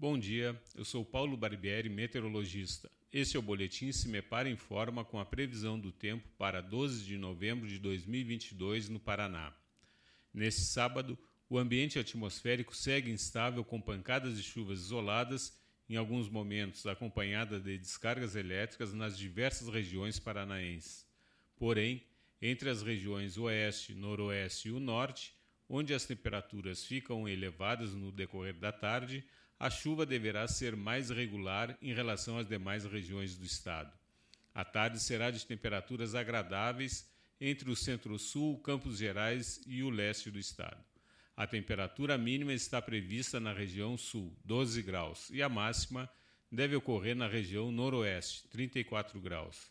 Bom dia, eu sou Paulo Barbieri, meteorologista. Este é o boletim Se Me Para Informa com a previsão do tempo para 12 de novembro de 2022 no Paraná. Neste sábado, o ambiente atmosférico segue instável com pancadas de chuvas isoladas, em alguns momentos acompanhada de descargas elétricas nas diversas regiões paranaenses. Porém, entre as regiões oeste, noroeste e o norte, onde as temperaturas ficam elevadas no decorrer da tarde, a chuva deverá ser mais regular em relação às demais regiões do estado. A tarde será de temperaturas agradáveis entre o centro-sul, Campos Gerais e o leste do estado. A temperatura mínima está prevista na região sul, 12 graus, e a máxima deve ocorrer na região noroeste, 34 graus.